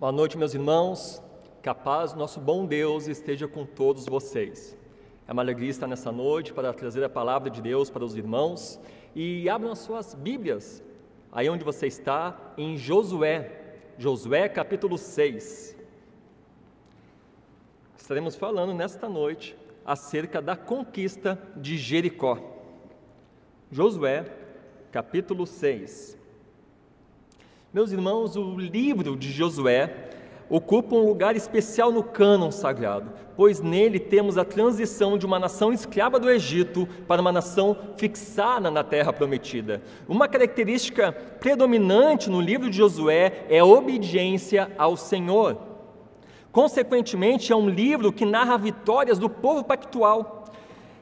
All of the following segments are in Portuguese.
Boa noite, meus irmãos. Capaz nosso bom Deus esteja com todos vocês. É uma alegria estar nessa noite para trazer a palavra de Deus para os irmãos e abram as suas Bíblias, aí onde você está, em Josué, Josué capítulo 6. Estaremos falando nesta noite acerca da conquista de Jericó. Josué capítulo 6. Meus irmãos, o livro de Josué ocupa um lugar especial no cânon sagrado, pois nele temos a transição de uma nação escrava do Egito para uma nação fixada na terra prometida. Uma característica predominante no livro de Josué é a obediência ao Senhor. Consequentemente, é um livro que narra vitórias do povo pactual.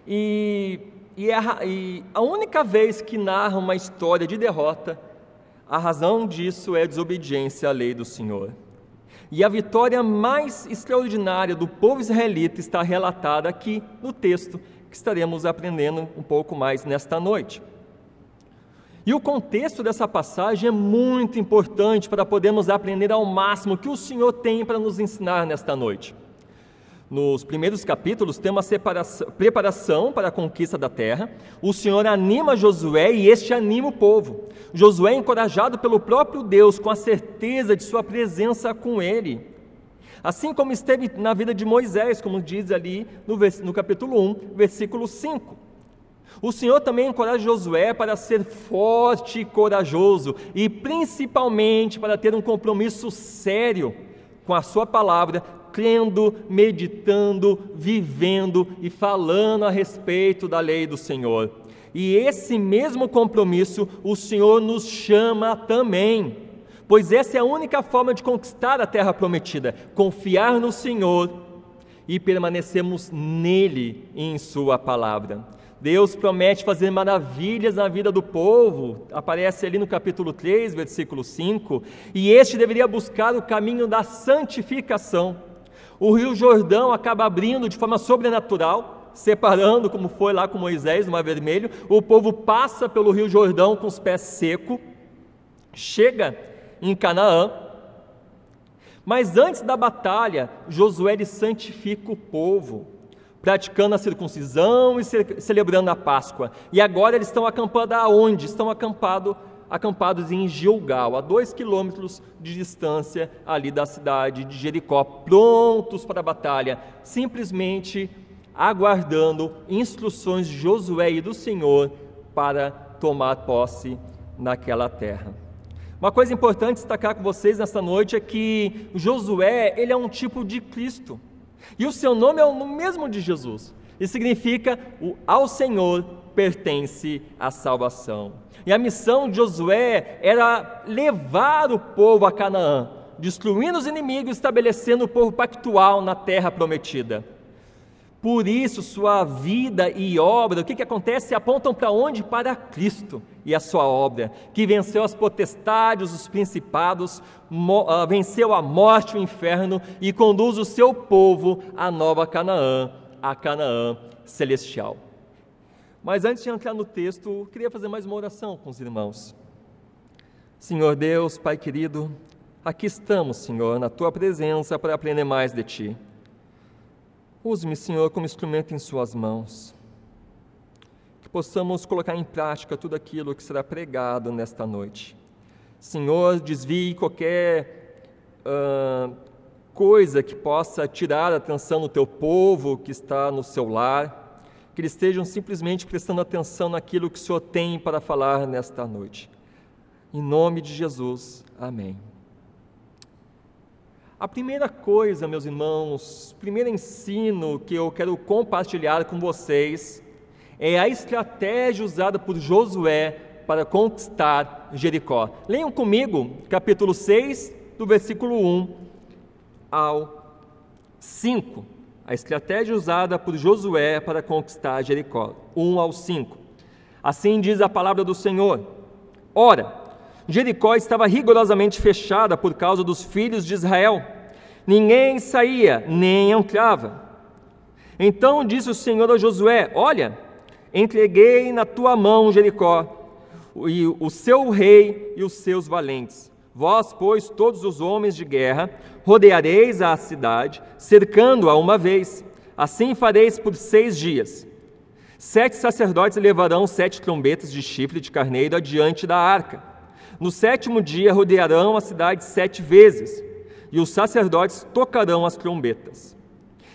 E, e, é a, e a única vez que narra uma história de derrota a razão disso é a desobediência à lei do Senhor. E a vitória mais extraordinária do povo israelita está relatada aqui no texto que estaremos aprendendo um pouco mais nesta noite. E o contexto dessa passagem é muito importante para podermos aprender ao máximo o que o Senhor tem para nos ensinar nesta noite. Nos primeiros capítulos tem uma preparação para a conquista da terra. O Senhor anima Josué e este anima o povo. Josué é encorajado pelo próprio Deus com a certeza de sua presença com ele. Assim como esteve na vida de Moisés, como diz ali no, no capítulo 1, versículo 5. O Senhor também encoraja Josué para ser forte e corajoso e principalmente para ter um compromisso sério com a sua palavra, crendo, meditando, vivendo e falando a respeito da lei do Senhor. E esse mesmo compromisso o Senhor nos chama também, pois essa é a única forma de conquistar a terra prometida: confiar no Senhor e permanecermos nele e em Sua palavra. Deus promete fazer maravilhas na vida do povo, aparece ali no capítulo 3, versículo 5, e este deveria buscar o caminho da santificação. O rio Jordão acaba abrindo de forma sobrenatural, separando, como foi lá com Moisés no Mar Vermelho. O povo passa pelo rio Jordão com os pés secos, chega em Canaã. Mas antes da batalha, Josué santifica o povo, praticando a circuncisão e celebrando a Páscoa. E agora eles estão acampando aonde? Estão acampados acampados em Gilgal, a dois quilômetros de distância ali da cidade de Jericó, prontos para a batalha, simplesmente aguardando instruções de Josué e do Senhor para tomar posse naquela terra. Uma coisa importante destacar com vocês nesta noite é que Josué, ele é um tipo de Cristo. E o seu nome é o mesmo de Jesus. E significa o ao Senhor pertence a salvação. E a missão de Josué era levar o povo a Canaã, destruindo os inimigos, estabelecendo o povo pactual na terra prometida. Por isso, sua vida e obra, o que, que acontece? Apontam para onde? Para Cristo e a sua obra, que venceu as potestades, os principados, ah, venceu a morte e o inferno e conduz o seu povo à nova Canaã, a Canaã celestial. Mas antes de entrar no texto, queria fazer mais uma oração com os irmãos. Senhor Deus, Pai querido, aqui estamos, Senhor, na tua presença para aprender mais de ti. Use-me, Senhor, como instrumento em Suas mãos. Que possamos colocar em prática tudo aquilo que será pregado nesta noite. Senhor, desvie qualquer uh, coisa que possa tirar a atenção do teu povo que está no seu lar que eles estejam simplesmente prestando atenção naquilo que o Senhor tem para falar nesta noite. Em nome de Jesus, amém. A primeira coisa, meus irmãos, primeiro ensino que eu quero compartilhar com vocês é a estratégia usada por Josué para conquistar Jericó. Leiam comigo, capítulo 6, do versículo 1 ao 5 a estratégia usada por Josué para conquistar Jericó. 1 ao 5. Assim diz a palavra do Senhor: Ora, Jericó estava rigorosamente fechada por causa dos filhos de Israel. Ninguém saía, nem entrava. Então disse o Senhor a Josué: Olha, entreguei na tua mão Jericó, e o seu rei e os seus valentes. Vós, pois, todos os homens de guerra, rodeareis a cidade, cercando-a uma vez. Assim fareis por seis dias. Sete sacerdotes levarão sete trombetas de chifre de carneiro adiante da arca. No sétimo dia rodearão a cidade sete vezes, e os sacerdotes tocarão as trombetas.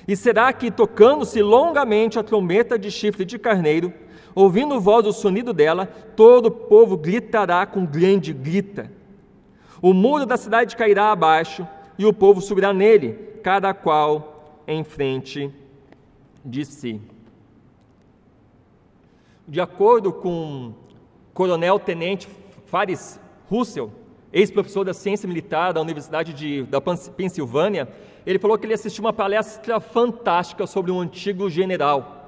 E será que, tocando-se longamente a trombeta de chifre de carneiro, ouvindo voz do sonido dela, todo o povo gritará com grande grita. O muro da cidade cairá abaixo, e o povo subirá nele, cada qual em frente de si. De acordo com o coronel-tenente Faris Russell, ex-professor da ciência militar da Universidade de, da Pensilvânia, ele falou que ele assistiu uma palestra fantástica sobre um antigo general.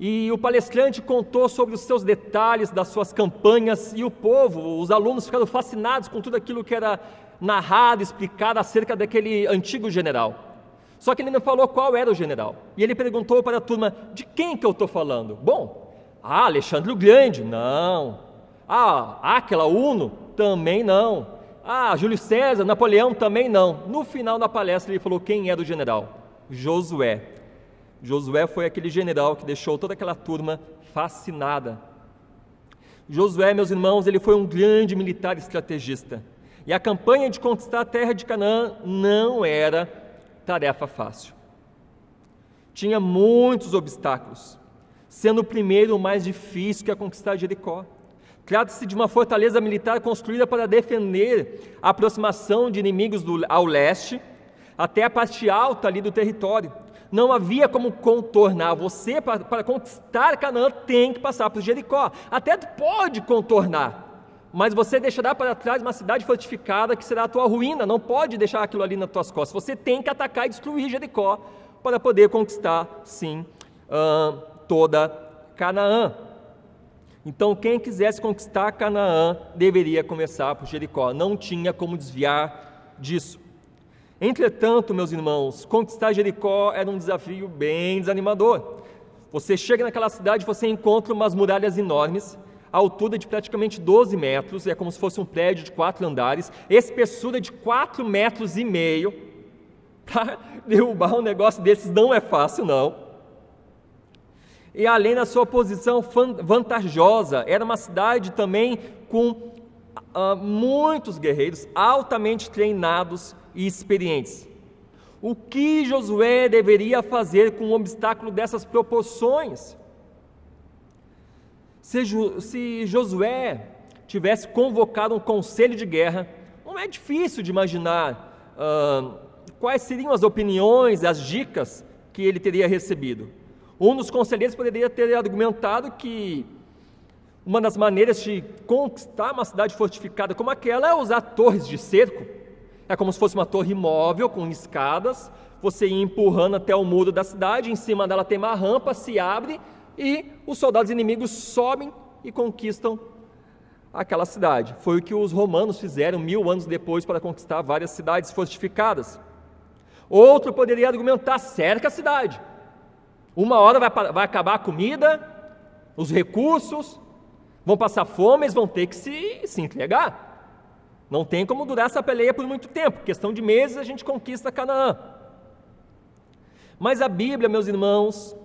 E o palestrante contou sobre os seus detalhes das suas campanhas e o povo, os alunos ficaram fascinados com tudo aquilo que era narrado, explicado acerca daquele antigo general. Só que ele não falou qual era o general. E ele perguntou para a turma: de quem que eu estou falando? Bom, ah, Alexandre o Grande, não. Ah, Aquela Uno, também não. Ah, Júlio César, Napoleão, também não. No final da palestra ele falou quem era o general: Josué. Josué foi aquele general que deixou toda aquela turma fascinada. Josué, meus irmãos, ele foi um grande militar estrategista. E a campanha de conquistar a terra de Canaã não era tarefa fácil. Tinha muitos obstáculos, sendo o primeiro o mais difícil que é conquistar Jericó. Trata-se de uma fortaleza militar construída para defender a aproximação de inimigos do, ao leste até a parte alta ali do território. Não havia como contornar. Você, para, conquistar Canaã, tem que passar por Jericó. Até pode contornar, mas você deixará para trás uma cidade fortificada que será a tua ruína, não pode deixar aquilo ali nas tuas costas. Você tem que atacar e destruir Jericó para poder conquistar, sim, uh, toda Canaã. Então, quem quisesse conquistar Canaã deveria começar por Jericó, não tinha como desviar disso. Entretanto, meus irmãos, conquistar Jericó era um desafio bem desanimador. Você chega naquela cidade, você encontra umas muralhas enormes, altura de praticamente 12 metros, é como se fosse um prédio de quatro andares, espessura de 4 metros e meio. Para derrubar um negócio desses não é fácil, não. E além da sua posição vantajosa, era uma cidade também com uh, muitos guerreiros altamente treinados e experientes. O que Josué deveria fazer com um obstáculo dessas proporções? Se, se Josué tivesse convocado um conselho de guerra, não é difícil de imaginar uh, quais seriam as opiniões, as dicas que ele teria recebido. Um dos conselheiros poderia ter argumentado que uma das maneiras de conquistar uma cidade fortificada como aquela é usar torres de cerco. É como se fosse uma torre móvel com escadas, você ia empurrando até o muro da cidade, em cima dela tem uma rampa, se abre e os soldados inimigos sobem e conquistam aquela cidade. Foi o que os romanos fizeram mil anos depois para conquistar várias cidades fortificadas. Outro poderia argumentar: cerca a cidade. Uma hora vai, vai acabar a comida, os recursos, vão passar fome, eles vão ter que se, se entregar. Não tem como durar essa peleia por muito tempo, questão de meses a gente conquista Canaã. Mas a Bíblia, meus irmãos,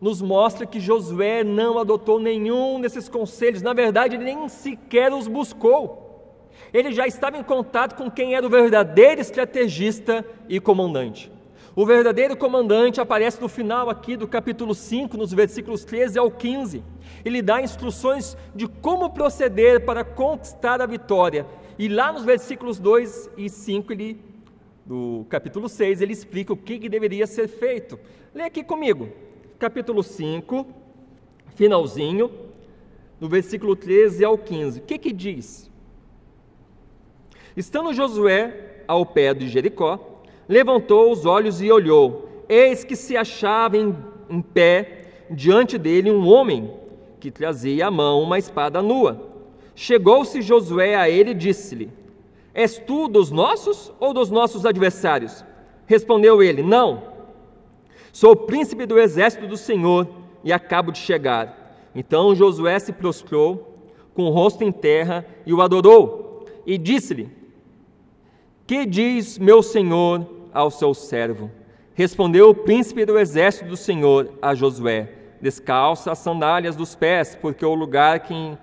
nos mostra que Josué não adotou nenhum desses conselhos, na verdade, ele nem sequer os buscou. Ele já estava em contato com quem era o verdadeiro estrategista e comandante. O verdadeiro comandante aparece no final aqui do capítulo 5, nos versículos 13 ao 15. Ele dá instruções de como proceder para conquistar a vitória. E lá nos versículos 2 e 5, ele, do capítulo 6, ele explica o que, que deveria ser feito. Lê aqui comigo capítulo 5, finalzinho, no versículo 13 ao 15. O que que diz? Estando Josué ao pé de Jericó, levantou os olhos e olhou. Eis que se achava em, em pé diante dele um homem que trazia à mão uma espada nua. Chegou-se Josué a ele e disse-lhe: És tu dos nossos ou dos nossos adversários? Respondeu ele: Não Sou príncipe do exército do Senhor e acabo de chegar. Então Josué se prostrou, com o rosto em terra, e o adorou. E disse-lhe: Que diz meu senhor ao seu servo? Respondeu o príncipe do exército do Senhor a Josué: Descalça as sandálias dos pés, porque o lugar que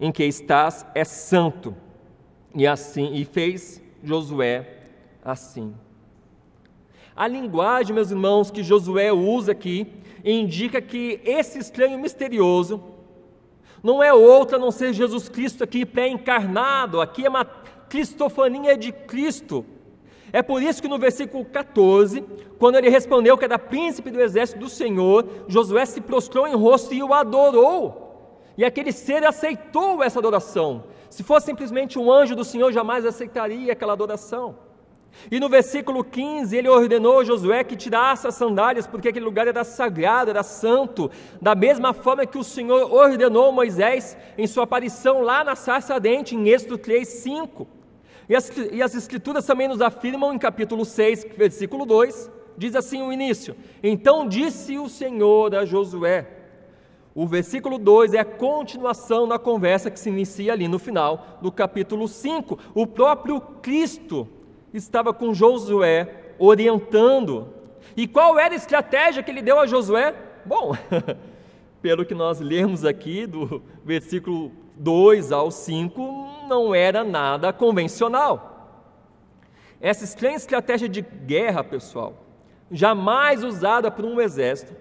em, que estás é santo. E assim e fez Josué assim. A linguagem, meus irmãos, que Josué usa aqui indica que esse estranho misterioso não é outro a não ser Jesus Cristo aqui pré-encarnado, aqui é uma cristofania de Cristo. É por isso que no versículo 14, quando ele respondeu que era príncipe do exército do Senhor, Josué se prostrou em rosto e o adorou. E aquele ser aceitou essa adoração. Se fosse simplesmente um anjo do Senhor, jamais aceitaria aquela adoração. E no versículo 15, ele ordenou a Josué que tirasse as sandálias, porque aquele lugar era sagrado, era santo, da mesma forma que o Senhor ordenou Moisés em sua aparição lá na sarça ardente, em Êxodo 3, 5. E as, e as Escrituras também nos afirmam em capítulo 6, versículo 2, diz assim o início: Então disse o Senhor a Josué. O versículo 2 é a continuação da conversa que se inicia ali no final do capítulo 5. O próprio Cristo estava com Josué orientando. E qual era a estratégia que ele deu a Josué? Bom, pelo que nós lemos aqui, do versículo 2 ao 5, não era nada convencional. Essa estranha estratégia de guerra, pessoal, jamais usada por um exército,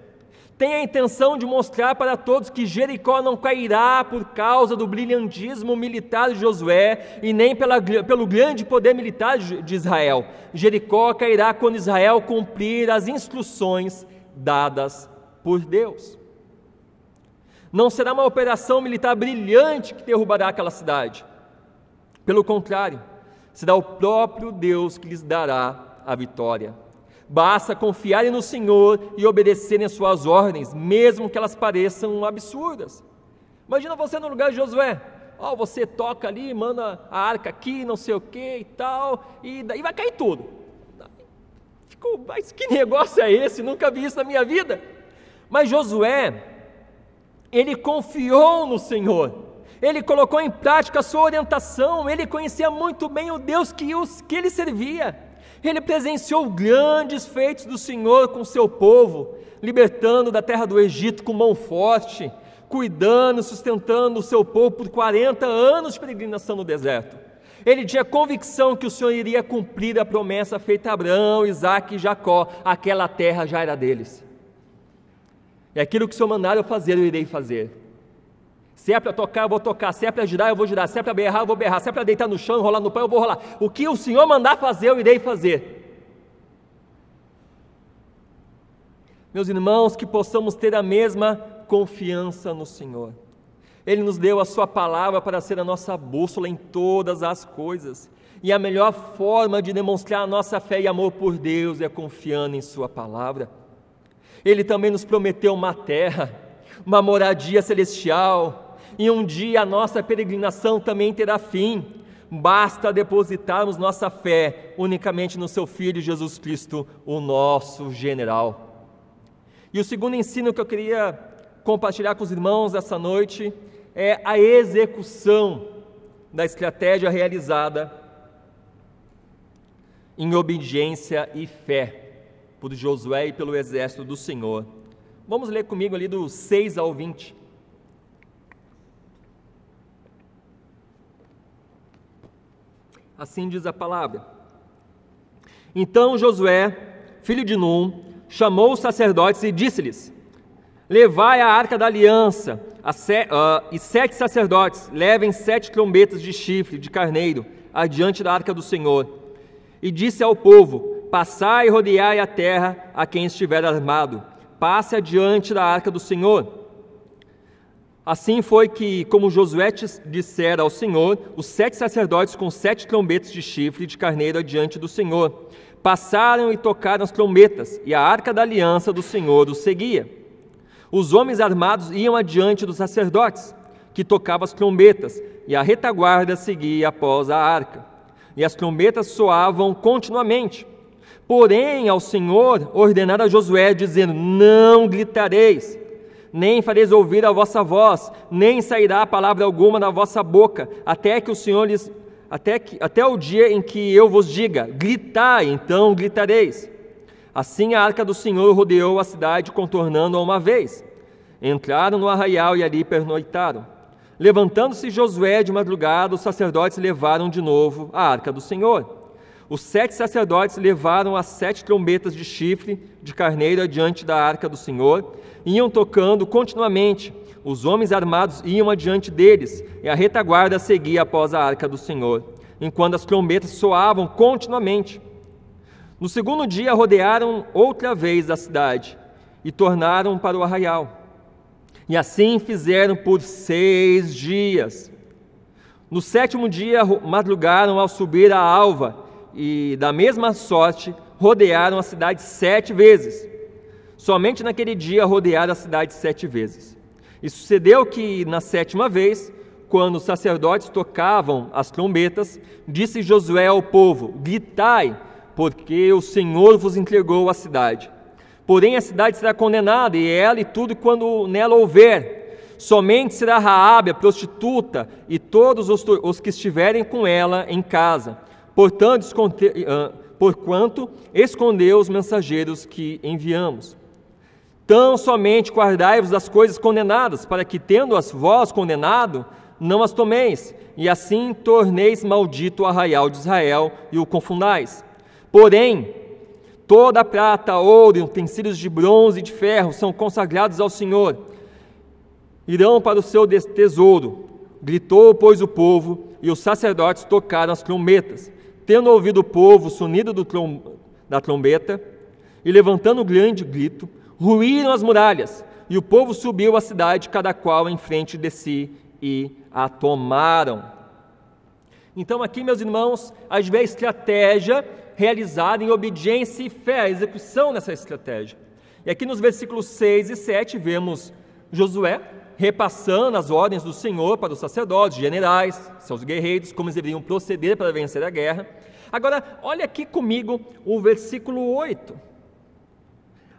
tem a intenção de mostrar para todos que Jericó não cairá por causa do brilhantismo militar de Josué e nem pela, pelo grande poder militar de Israel. Jericó cairá quando Israel cumprir as instruções dadas por Deus. Não será uma operação militar brilhante que derrubará aquela cidade. Pelo contrário, será o próprio Deus que lhes dará a vitória. Basta confiarem no Senhor e obedecerem às suas ordens, mesmo que elas pareçam absurdas. Imagina você no lugar de Josué. Oh, você toca ali, manda a arca aqui, não sei o que e tal, e daí vai cair tudo. Ficou, mas que negócio é esse? Nunca vi isso na minha vida. Mas Josué, ele confiou no Senhor, ele colocou em prática a sua orientação, ele conhecia muito bem o Deus que, os, que ele servia. Ele presenciou grandes feitos do Senhor com seu povo, libertando da terra do Egito com mão forte, cuidando, sustentando o seu povo por 40 anos de peregrinação no deserto. Ele tinha convicção que o Senhor iria cumprir a promessa feita a Abraão, Isaac e Jacó, aquela terra já era deles. E aquilo que o Senhor mandar eu fazer, eu irei fazer. Se é para tocar, eu vou tocar. Se é para girar, eu vou girar. Se é para berrar, eu vou berrar. Se é para deitar no chão, rolar no pão, eu vou rolar. O que o Senhor mandar fazer, eu irei fazer. Meus irmãos, que possamos ter a mesma confiança no Senhor. Ele nos deu a Sua palavra para ser a nossa bússola em todas as coisas. E a melhor forma de demonstrar a nossa fé e amor por Deus é confiando em Sua palavra. Ele também nos prometeu uma terra, uma moradia celestial, e um dia a nossa peregrinação também terá fim. Basta depositarmos nossa fé unicamente no Seu Filho Jesus Cristo, o nosso general. E o segundo ensino que eu queria compartilhar com os irmãos essa noite é a execução da estratégia realizada em obediência e fé por Josué e pelo exército do Senhor. Vamos ler comigo ali do 6 ao 20. Assim diz a palavra. Então Josué, filho de Num, chamou os sacerdotes e disse-lhes: Levai a arca da aliança, se, uh, e sete sacerdotes levem sete trombetas de chifre de carneiro adiante da arca do Senhor. E disse ao povo: Passai e rodeai a terra a quem estiver armado, passe adiante da arca do Senhor. Assim foi que, como Josué dissera ao Senhor, os sete sacerdotes com sete trombetas de chifre de carneiro adiante do Senhor passaram e tocaram as trombetas, e a arca da aliança do Senhor os seguia. Os homens armados iam adiante dos sacerdotes, que tocavam as trombetas, e a retaguarda seguia após a arca. E as trombetas soavam continuamente. Porém, ao Senhor ordenara Josué, dizendo: Não gritareis nem fareis ouvir a vossa voz, nem sairá palavra alguma da vossa boca, até que o Senhor lhes até, que, até o dia em que eu vos diga: gritai, então gritareis. Assim a arca do Senhor rodeou a cidade, contornando-a uma vez. Entraram no arraial e ali pernoitaram. Levantando-se Josué de madrugada, os sacerdotes levaram de novo a arca do Senhor. Os sete sacerdotes levaram as sete trombetas de chifre de carneiro adiante da arca do Senhor, iam tocando continuamente. Os homens armados iam adiante deles, e a retaguarda seguia após a arca do Senhor, enquanto as trombetas soavam continuamente. No segundo dia, rodearam outra vez a cidade e tornaram para o arraial. E assim fizeram por seis dias. No sétimo dia, madrugaram ao subir a alva, e da mesma sorte rodearam a cidade sete vezes. Somente naquele dia rodearam a cidade sete vezes. E sucedeu que, na sétima vez, quando os sacerdotes tocavam as trombetas, disse Josué ao povo: Gritai, porque o Senhor vos entregou a cidade. Porém a cidade será condenada, e ela e tudo quando nela houver. Somente será Raabe, a prostituta, e todos os, os que estiverem com ela em casa. Portanto, porquanto escondeu os mensageiros que enviamos. Tão somente guardai-vos das coisas condenadas, para que, tendo-as vós condenado, não as tomeis, e assim torneis maldito o arraial de Israel e o confundais. Porém, Toda a prata, ouro e utensílios de bronze e de ferro são consagrados ao Senhor. Irão para o seu tesouro. Gritou, pois, o povo, e os sacerdotes tocaram as trombetas. Tendo ouvido o povo o sonido trom da trombeta, e levantando um grande grito, ruíram as muralhas, e o povo subiu à cidade, cada qual em frente de si, e a tomaram. Então, aqui, meus irmãos, a gente vê a estratégia realizada em obediência e fé, a execução dessa estratégia. E aqui nos versículos 6 e 7 vemos Josué repassando as ordens do Senhor para os sacerdotes, generais, seus guerreiros, como eles deveriam proceder para vencer a guerra. Agora, olha aqui comigo o versículo 8.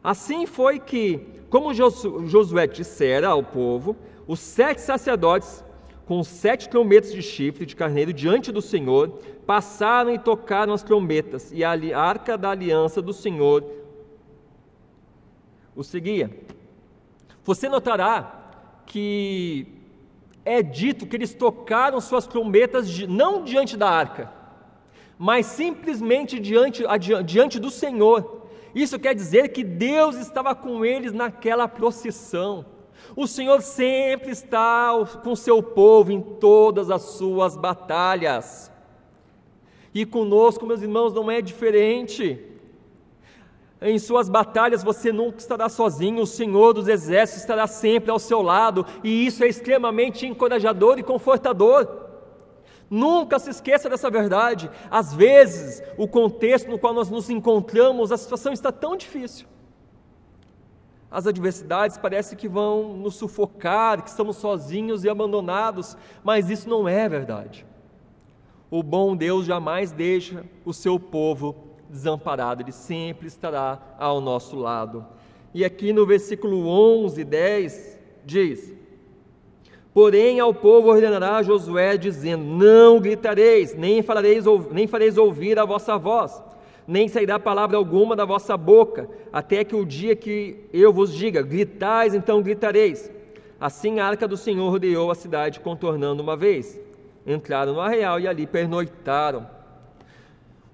Assim foi que, como Josué dissera ao povo, os sete sacerdotes com sete trombetas de chifre de carneiro diante do Senhor, passaram e tocaram as trombetas, e a arca da aliança do Senhor o seguia. Você notará que é dito que eles tocaram suas trombetas não diante da arca, mas simplesmente diante, diante do Senhor. Isso quer dizer que Deus estava com eles naquela procissão. O Senhor sempre está com seu povo em todas as suas batalhas. E conosco, meus irmãos, não é diferente. Em suas batalhas você nunca estará sozinho, o Senhor dos Exércitos estará sempre ao seu lado, e isso é extremamente encorajador e confortador. Nunca se esqueça dessa verdade. Às vezes, o contexto no qual nós nos encontramos, a situação está tão difícil as adversidades parece que vão nos sufocar, que estamos sozinhos e abandonados, mas isso não é verdade. O bom Deus jamais deixa o seu povo desamparado, ele sempre estará ao nosso lado. E aqui no versículo 11, 10, diz: Porém ao povo ordenará Josué, dizendo: Não gritareis, nem fareis, nem fareis ouvir a vossa voz nem sairá palavra alguma da vossa boca, até que o dia que eu vos diga, gritais, então gritareis. Assim a arca do Senhor rodeou a cidade, contornando uma vez. Entraram no arraial e ali pernoitaram.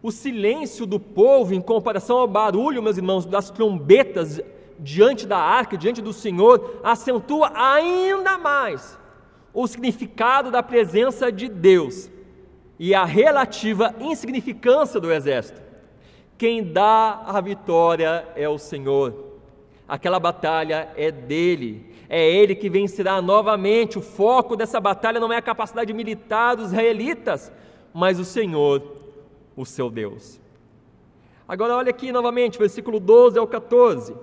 O silêncio do povo, em comparação ao barulho, meus irmãos, das trombetas diante da arca, diante do Senhor, acentua ainda mais o significado da presença de Deus e a relativa insignificância do exército. Quem dá a vitória é o Senhor. Aquela batalha é dele. É ele que vencerá novamente. O foco dessa batalha não é a capacidade militar dos israelitas, mas o Senhor, o seu Deus. Agora olha aqui novamente, versículo 12 ao 14.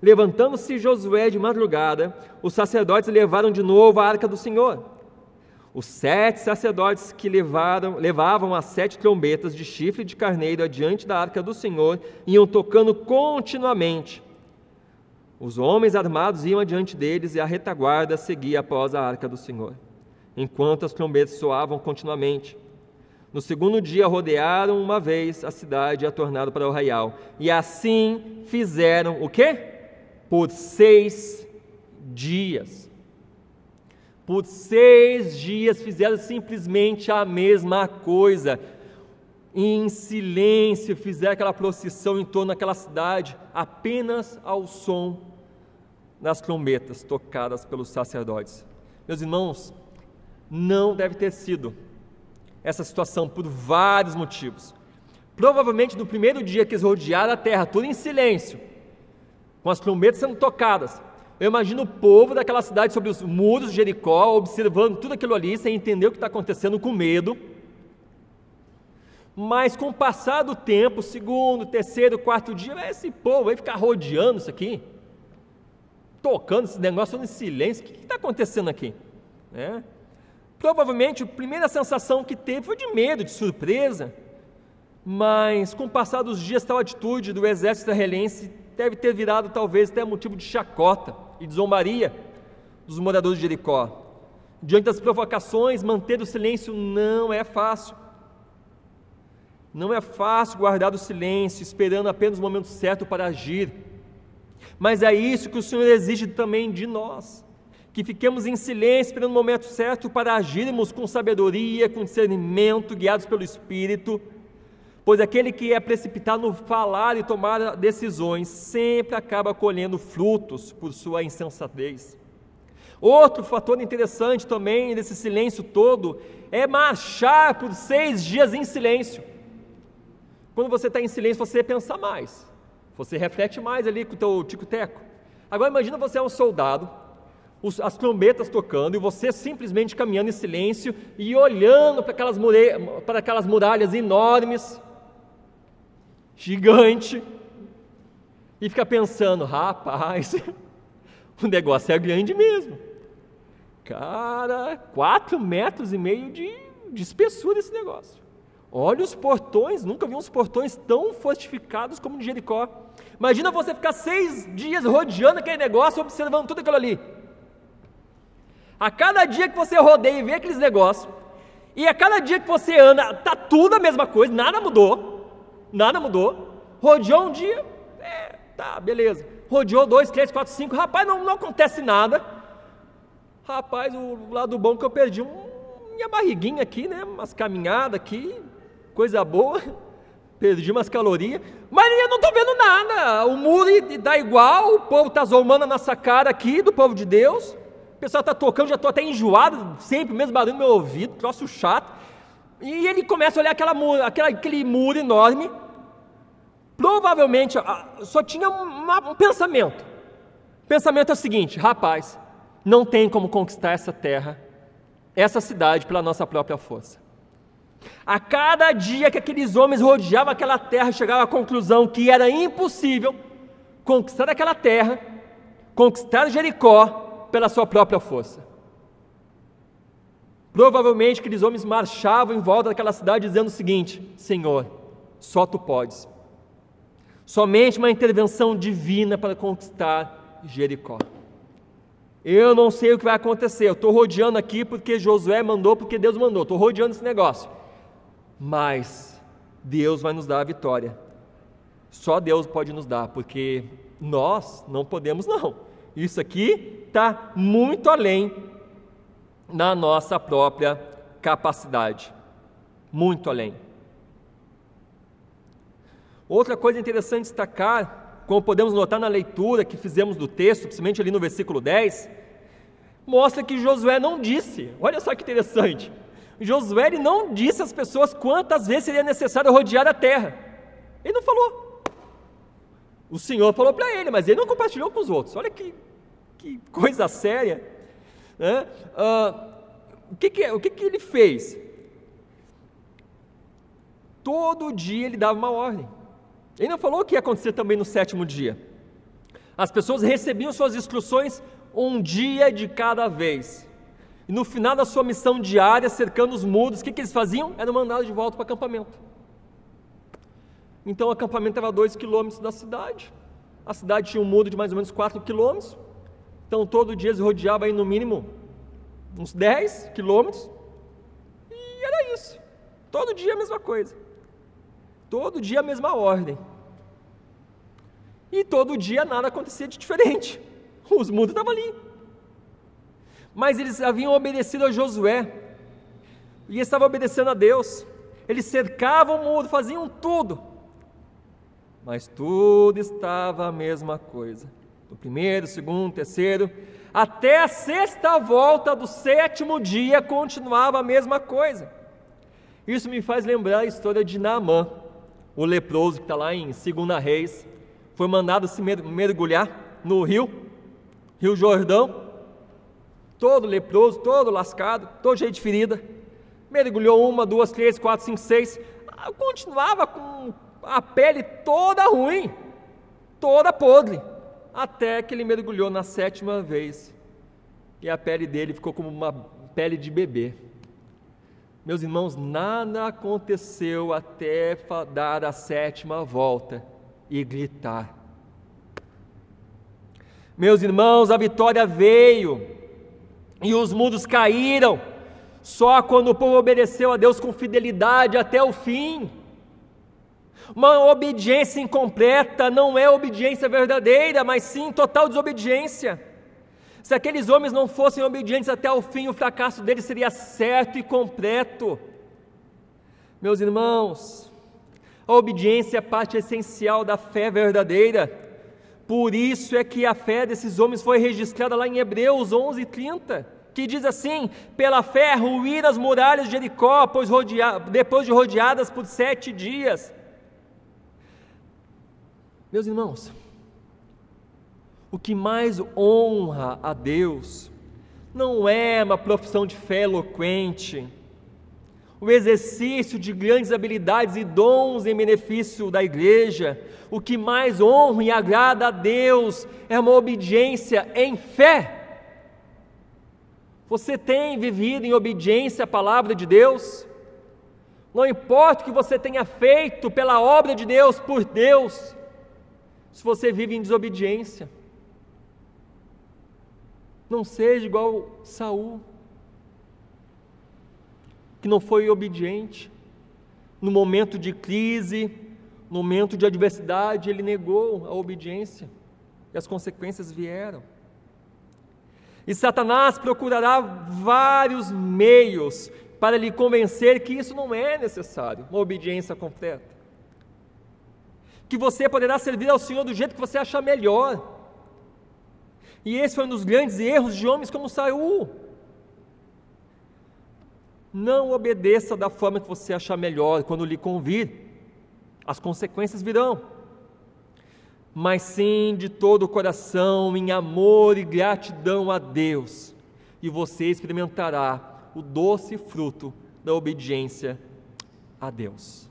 Levantando-se Josué de madrugada, os sacerdotes levaram de novo a arca do Senhor os sete sacerdotes que levaram, levavam as sete trombetas de chifre de carneiro adiante da arca do Senhor iam tocando continuamente. Os homens armados iam adiante deles e a retaguarda seguia após a arca do Senhor, enquanto as trombetas soavam continuamente. No segundo dia rodearam uma vez a cidade e a tornaram para o arraial. E assim fizeram o quê? Por seis dias. Por seis dias fizeram simplesmente a mesma coisa. Em silêncio fizeram aquela procissão em torno daquela cidade, apenas ao som das trombetas tocadas pelos sacerdotes. Meus irmãos, não deve ter sido essa situação por vários motivos. Provavelmente no primeiro dia que eles rodearam a terra, tudo em silêncio, com as trombetas sendo tocadas. Eu imagino o povo daquela cidade sobre os muros de Jericó, observando tudo aquilo ali, sem entender o que está acontecendo, com medo. Mas com o passar do tempo, segundo, terceiro, quarto dia, esse povo vai ficar rodeando isso aqui, tocando esse negócio em silêncio. O que está acontecendo aqui? É. Provavelmente a primeira sensação que teve foi de medo, de surpresa, mas com o passar dos dias, tal atitude do exército israelense deve ter virado talvez até motivo de chacota e de zombaria dos moradores de Jericó. Diante das provocações, manter o silêncio não é fácil. Não é fácil guardar o silêncio, esperando apenas o momento certo para agir. Mas é isso que o Senhor exige também de nós que fiquemos em silêncio, esperando o momento certo para agirmos com sabedoria, com discernimento, guiados pelo Espírito, pois aquele que é precipitado no falar e tomar decisões sempre acaba colhendo frutos por sua insensatez. Outro fator interessante também nesse silêncio todo é marchar por seis dias em silêncio. Quando você está em silêncio, você pensa mais, você reflete mais ali com o teu tico-teco. Agora imagina você é um soldado, as trombetas tocando e você simplesmente caminhando em silêncio e olhando para aquelas, para aquelas muralhas enormes, gigante, e fica pensando: rapaz, o negócio é grande mesmo. Cara, quatro metros e meio de, de espessura esse negócio. Olha os portões, nunca vi uns portões tão fortificados como de Jericó. Imagina você ficar seis dias rodeando aquele negócio, observando tudo aquilo ali. A cada dia que você rodeia e vê aqueles negócios, e a cada dia que você anda, tá tudo a mesma coisa, nada mudou. Nada mudou. Rodeou um dia, é, tá, beleza. Rodeou dois, três, quatro, cinco, rapaz, não, não acontece nada. Rapaz, o lado bom que eu perdi um, minha barriguinha aqui, né? Umas caminhadas aqui, coisa boa. Perdi umas calorias, mas eu não estou vendo nada. O muro dá igual, o povo está zombando na nossa cara aqui, do povo de Deus pessoal está tocando, já estou até enjoado, sempre o mesmo barulho no meu ouvido, troço chato. E ele começa a olhar aquela, aquela, aquele muro enorme. Provavelmente só tinha uma, um pensamento. O pensamento é o seguinte: rapaz, não tem como conquistar essa terra, essa cidade pela nossa própria força. A cada dia que aqueles homens rodeavam aquela terra, chegavam à conclusão que era impossível conquistar aquela terra, conquistar Jericó, pela sua própria força. Provavelmente aqueles homens marchavam em volta daquela cidade dizendo o seguinte: Senhor, só tu podes. Somente uma intervenção divina para conquistar Jericó. Eu não sei o que vai acontecer, eu estou rodeando aqui porque Josué mandou, porque Deus mandou, estou rodeando esse negócio. Mas Deus vai nos dar a vitória. Só Deus pode nos dar, porque nós não podemos, não. Isso aqui está muito além da nossa própria capacidade. Muito além. Outra coisa interessante destacar, como podemos notar na leitura que fizemos do texto, principalmente ali no versículo 10, mostra que Josué não disse, olha só que interessante, Josué não disse às pessoas quantas vezes seria necessário rodear a terra. Ele não falou. O Senhor falou para ele, mas ele não compartilhou com os outros. Olha que, que coisa séria. Né? Ah, o que, que, o que, que ele fez? Todo dia ele dava uma ordem. Ele não falou o que ia acontecer também no sétimo dia. As pessoas recebiam suas instruções um dia de cada vez. E no final da sua missão diária, cercando os muros, o que, que eles faziam? Era mandado de volta para o acampamento. Então o acampamento era a dois quilômetros da cidade. A cidade tinha um muro de mais ou menos quatro quilômetros. Então todo dia eles rodeavam aí no mínimo uns 10 quilômetros. E era isso. Todo dia a mesma coisa. Todo dia a mesma ordem. E todo dia nada acontecia de diferente. Os mundos estavam ali. Mas eles haviam obedecido a Josué. E estavam obedecendo a Deus. Eles cercavam o muro, faziam tudo. Mas tudo estava a mesma coisa. No primeiro, segundo, terceiro, até a sexta volta do sétimo dia continuava a mesma coisa. Isso me faz lembrar a história de Naamã, o leproso que está lá em 2 Reis, foi mandado se mergulhar no rio, Rio Jordão, todo leproso, todo lascado, todo cheio de ferida, mergulhou uma, duas, três, quatro, cinco, seis, ah, continuava com a pele toda ruim, toda podre até que ele mergulhou na sétima vez e a pele dele ficou como uma pele de bebê. Meus irmãos, nada aconteceu até dar a sétima volta e gritar. Meus irmãos, a vitória veio e os mundos caíram só quando o povo obedeceu a Deus com fidelidade até o fim. Uma obediência incompleta não é obediência verdadeira, mas sim total desobediência. Se aqueles homens não fossem obedientes até o fim, o fracasso deles seria certo e completo. Meus irmãos, a obediência é parte essencial da fé verdadeira. Por isso é que a fé desses homens foi registrada lá em Hebreus 11:30, que diz assim: pela fé ruíram as muralhas de Jericó, pois depois de rodeadas por sete dias. Meus irmãos, o que mais honra a Deus não é uma profissão de fé eloquente, o exercício de grandes habilidades e dons em benefício da igreja, o que mais honra e agrada a Deus é uma obediência em fé. Você tem vivido em obediência à palavra de Deus? Não importa o que você tenha feito pela obra de Deus, por Deus, se você vive em desobediência. Não seja igual Saul, que não foi obediente. No momento de crise, no momento de adversidade, ele negou a obediência e as consequências vieram. E Satanás procurará vários meios para lhe convencer que isso não é necessário, uma obediência completa que você poderá servir ao Senhor do jeito que você achar melhor. E esse foi um dos grandes erros de homens como Saul. Não obedeça da forma que você achar melhor quando lhe convir. As consequências virão. Mas sim de todo o coração, em amor e gratidão a Deus, e você experimentará o doce fruto da obediência a Deus.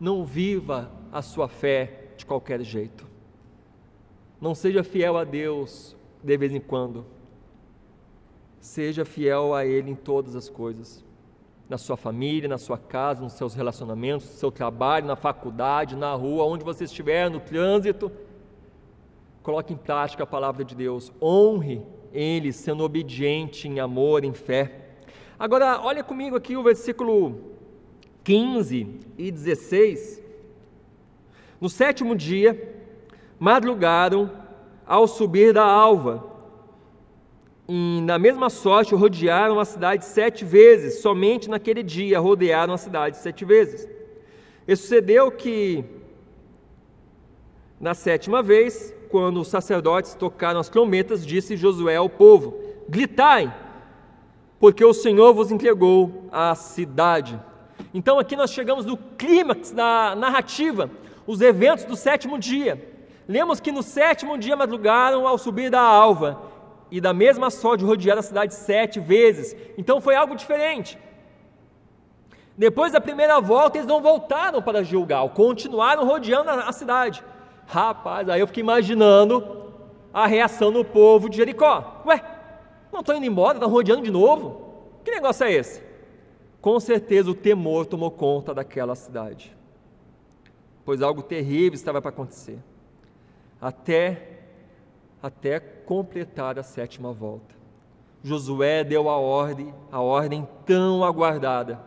Não viva a sua fé de qualquer jeito. Não seja fiel a Deus de vez em quando. Seja fiel a Ele em todas as coisas. Na sua família, na sua casa, nos seus relacionamentos, no seu trabalho, na faculdade, na rua, onde você estiver, no trânsito. Coloque em prática a palavra de Deus. Honre Ele, sendo obediente em amor, em fé. Agora, olha comigo aqui o versículo 15 e 16. No sétimo dia, madrugaram ao subir da alva. E na mesma sorte rodearam a cidade sete vezes, somente naquele dia rodearam a cidade sete vezes. E sucedeu que, na sétima vez, quando os sacerdotes tocaram as trombetas, disse Josué ao povo: Gritai, porque o Senhor vos entregou a cidade. Então aqui nós chegamos no clímax da narrativa, os eventos do sétimo dia. Lemos que no sétimo dia madrugaram ao subir da alva, e da mesma sorte rodearam a cidade sete vezes. Então foi algo diferente. Depois da primeira volta, eles não voltaram para Gilgal, continuaram rodeando a cidade. Rapaz, aí eu fiquei imaginando a reação do povo de Jericó. Ué, não estão indo embora, estão rodeando de novo? Que negócio é esse? Com certeza o temor tomou conta daquela cidade pois algo terrível estava para acontecer, até, até completar a sétima volta. Josué deu a ordem, a ordem tão aguardada.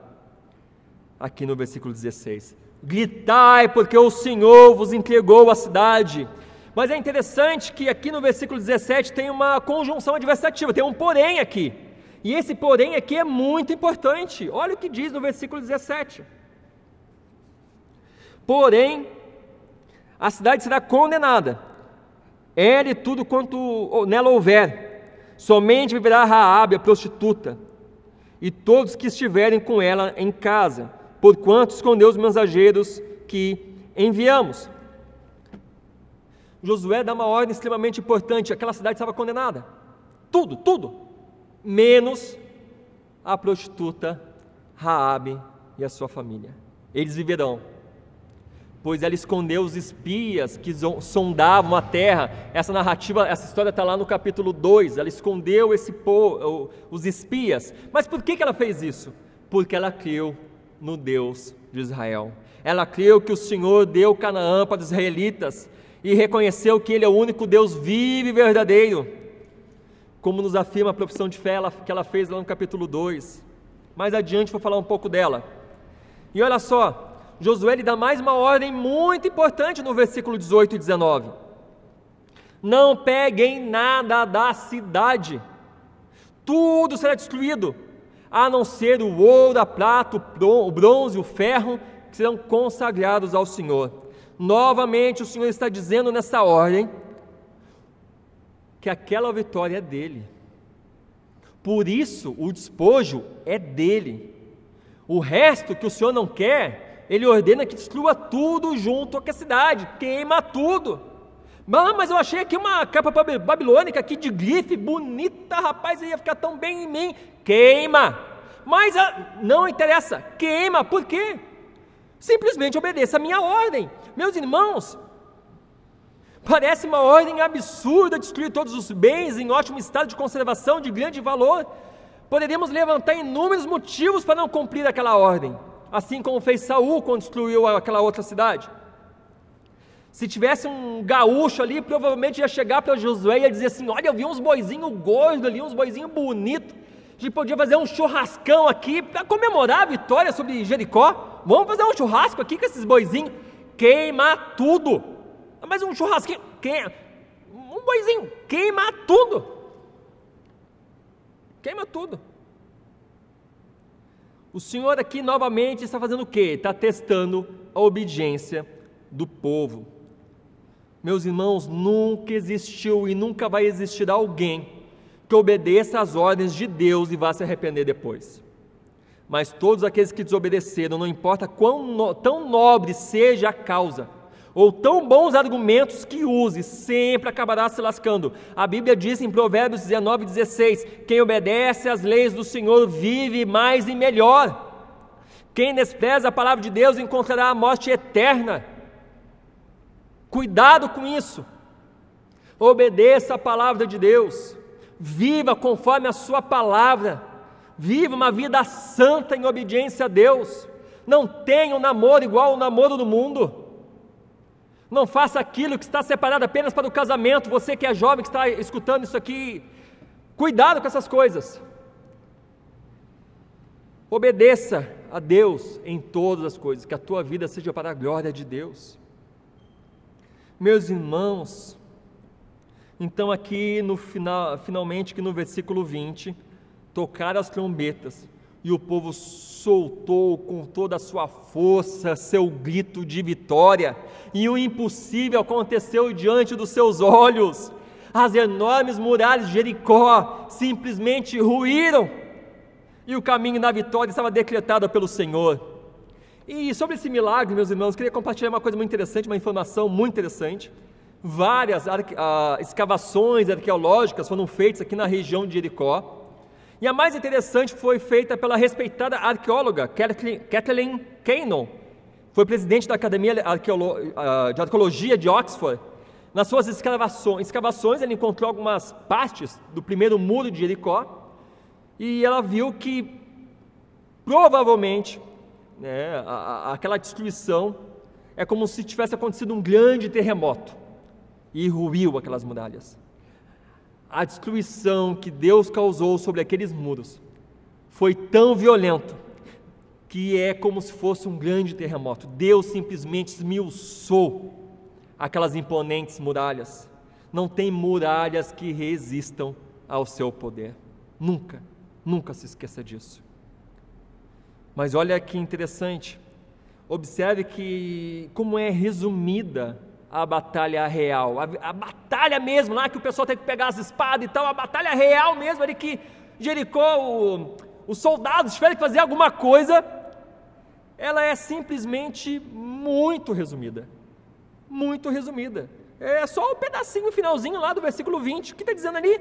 aqui no versículo 16. Gritai, porque o Senhor vos entregou a cidade. Mas é interessante que aqui no versículo 17 tem uma conjunção adversativa, tem um porém aqui. E esse porém aqui é muito importante. Olha o que diz no versículo 17. Porém, a cidade será condenada, ela e tudo quanto nela houver. Somente viverá Raabe, a prostituta, e todos que estiverem com ela em casa, porquanto escondeu os mensageiros que enviamos. Josué dá uma ordem extremamente importante: aquela cidade estava condenada. Tudo, tudo, menos a prostituta Raabe e a sua família. Eles viverão pois ela escondeu os espias que sondavam a terra. Essa narrativa, essa história está lá no capítulo 2. Ela escondeu esse povo, os espias. Mas por que, que ela fez isso? Porque ela creu no Deus de Israel. Ela creu que o Senhor deu Canaã para os israelitas e reconheceu que Ele é o único Deus vivo e verdadeiro, como nos afirma a profissão de fé que ela fez lá no capítulo 2. Mais adiante vou falar um pouco dela. E olha só, Josué lhe dá mais uma ordem muito importante no versículo 18 e 19. Não peguem nada da cidade, tudo será destruído, a não ser o ouro, a prata, o bronze, o ferro, que serão consagrados ao Senhor. Novamente, o Senhor está dizendo nessa ordem que aquela vitória é dele. Por isso, o despojo é dele. O resto que o Senhor não quer, ele ordena que destrua tudo junto com a cidade, queima tudo. mas eu achei aqui uma capa babilônica aqui de glife, bonita, rapaz, ia ficar tão bem em mim. Queima! Mas ah, não interessa, queima, por quê? Simplesmente obedeça a minha ordem. Meus irmãos, parece uma ordem absurda destruir todos os bens em ótimo estado de conservação, de grande valor. Poderíamos levantar inúmeros motivos para não cumprir aquela ordem assim como fez Saul quando destruiu aquela outra cidade. Se tivesse um gaúcho ali, provavelmente ia chegar para Josué e ia dizer assim: Olha, eu vi uns boizinhos gordos ali, uns boizinhos bonitos. A gente podia fazer um churrascão aqui para comemorar a vitória sobre Jericó. Vamos fazer um churrasco aqui com esses boizinhos. Queima tudo. Mas um churrasquinho, queima. Um boizinho, queima tudo. Queima tudo. O Senhor aqui novamente está fazendo o quê? Está testando a obediência do povo. Meus irmãos, nunca existiu e nunca vai existir alguém que obedeça às ordens de Deus e vá se arrepender depois. Mas todos aqueles que desobedeceram, não importa quão no, tão nobre seja a causa, ou tão bons argumentos que use, sempre acabará se lascando. A Bíblia diz em Provérbios 19, 16: Quem obedece às leis do Senhor vive mais e melhor. Quem despreza a palavra de Deus encontrará a morte eterna. Cuidado com isso. Obedeça a palavra de Deus. Viva conforme a sua palavra. Viva uma vida santa em obediência a Deus. Não tenha um namoro igual ao namoro do mundo. Não faça aquilo que está separado apenas para o casamento. Você que é jovem, que está escutando isso aqui, cuidado com essas coisas. Obedeça a Deus em todas as coisas, que a tua vida seja para a glória de Deus. Meus irmãos, então aqui no final, finalmente que no versículo 20, tocar as trombetas, e o povo soltou com toda a sua força seu grito de vitória, e o impossível aconteceu diante dos seus olhos. As enormes muralhas de Jericó simplesmente ruíram, e o caminho da vitória estava decretado pelo Senhor. E sobre esse milagre, meus irmãos, queria compartilhar uma coisa muito interessante, uma informação muito interessante. Várias ah, escavações arqueológicas foram feitas aqui na região de Jericó. E a mais interessante foi feita pela respeitada arqueóloga Kathleen Cannon, foi presidente da Academia ah, de Arqueologia de Oxford. Nas suas escavações, escavações ela encontrou algumas partes do primeiro muro de Jericó. E ela viu que provavelmente né, aquela destruição é como se tivesse acontecido um grande terremoto e ruiu aquelas muralhas a destruição que Deus causou sobre aqueles muros foi tão violento que é como se fosse um grande terremoto. Deus simplesmente esmiuçou aquelas imponentes muralhas. Não tem muralhas que resistam ao seu poder. Nunca, nunca se esqueça disso. Mas olha que interessante. Observe que como é resumida a batalha real, a, a, batalha mesmo lá que o pessoal tem que pegar as espadas e tal, a batalha real mesmo ali que Jericó, o, os soldados tiveram que fazer alguma coisa ela é simplesmente muito resumida. Muito resumida. É só o um pedacinho finalzinho lá do versículo 20, o que está dizendo ali?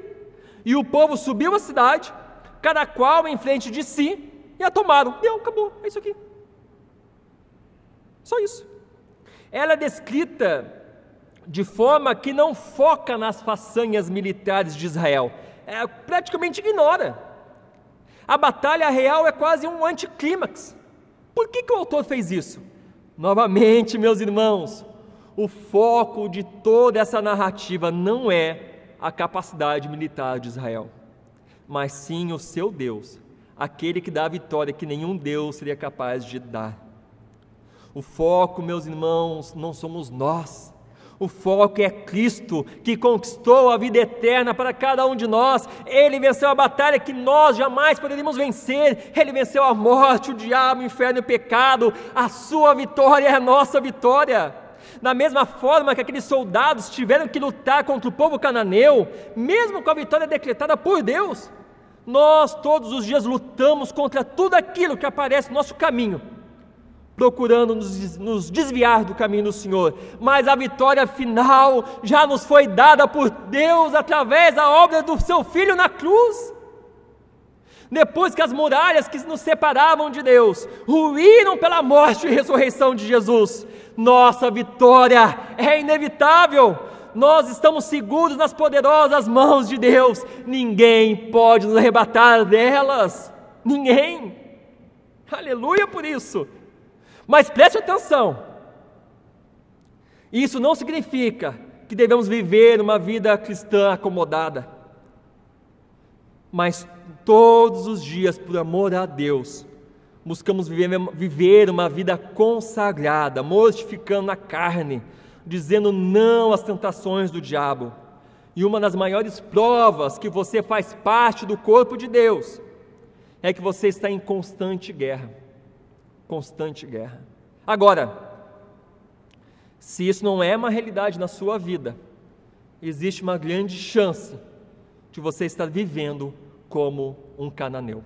E o povo subiu a cidade, cada qual em frente de si, e a tomaram. Deu, acabou, é isso aqui. Só isso. Ela é descrita de forma que não foca nas façanhas militares de Israel, é, praticamente ignora. A batalha real é quase um anticlímax. Por que, que o autor fez isso? Novamente, meus irmãos, o foco de toda essa narrativa não é a capacidade militar de Israel, mas sim o seu Deus, aquele que dá a vitória que nenhum Deus seria capaz de dar. O foco, meus irmãos, não somos nós, o foco é Cristo, que conquistou a vida eterna para cada um de nós. Ele venceu a batalha que nós jamais poderíamos vencer. Ele venceu a morte, o diabo, o inferno e o pecado. A sua vitória é a nossa vitória. Da mesma forma que aqueles soldados tiveram que lutar contra o povo cananeu, mesmo com a vitória decretada por Deus, nós todos os dias lutamos contra tudo aquilo que aparece no nosso caminho procurando nos, desviar do caminho do Senhor, mas a vitória final já nos foi dada por Deus através da obra do seu Filho na cruz. Depois que as muralhas que nos separavam de Deus ruíram pela morte e ressurreição de Jesus, nossa vitória é inevitável. Nós estamos seguros nas poderosas mãos de Deus, ninguém pode nos arrebatar delas. Ninguém. Aleluia por isso. Mas preste atenção: isso não significa que devemos viver uma vida cristã acomodada, mas todos os dias, por amor a Deus, buscamos viver, uma vida consagrada, mortificando a carne, dizendo não às tentações do diabo. E uma das maiores provas que você faz parte do corpo de Deus é que você está em constante guerra constante guerra. Agora, se isso não é uma realidade na sua vida, existe uma grande chance de você estar vivendo como um cananeu.